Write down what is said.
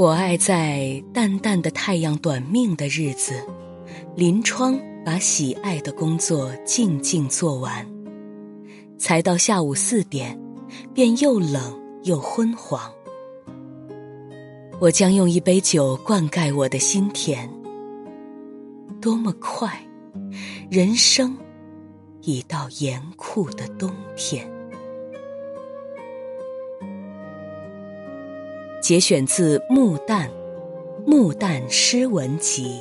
我爱在淡淡的太阳短命的日子，临窗把喜爱的工作静静做完，才到下午四点，便又冷又昏黄。我将用一杯酒灌溉我的心田。多么快，人生已到严酷的冬天。节选自《木旦》，《木旦诗文集》。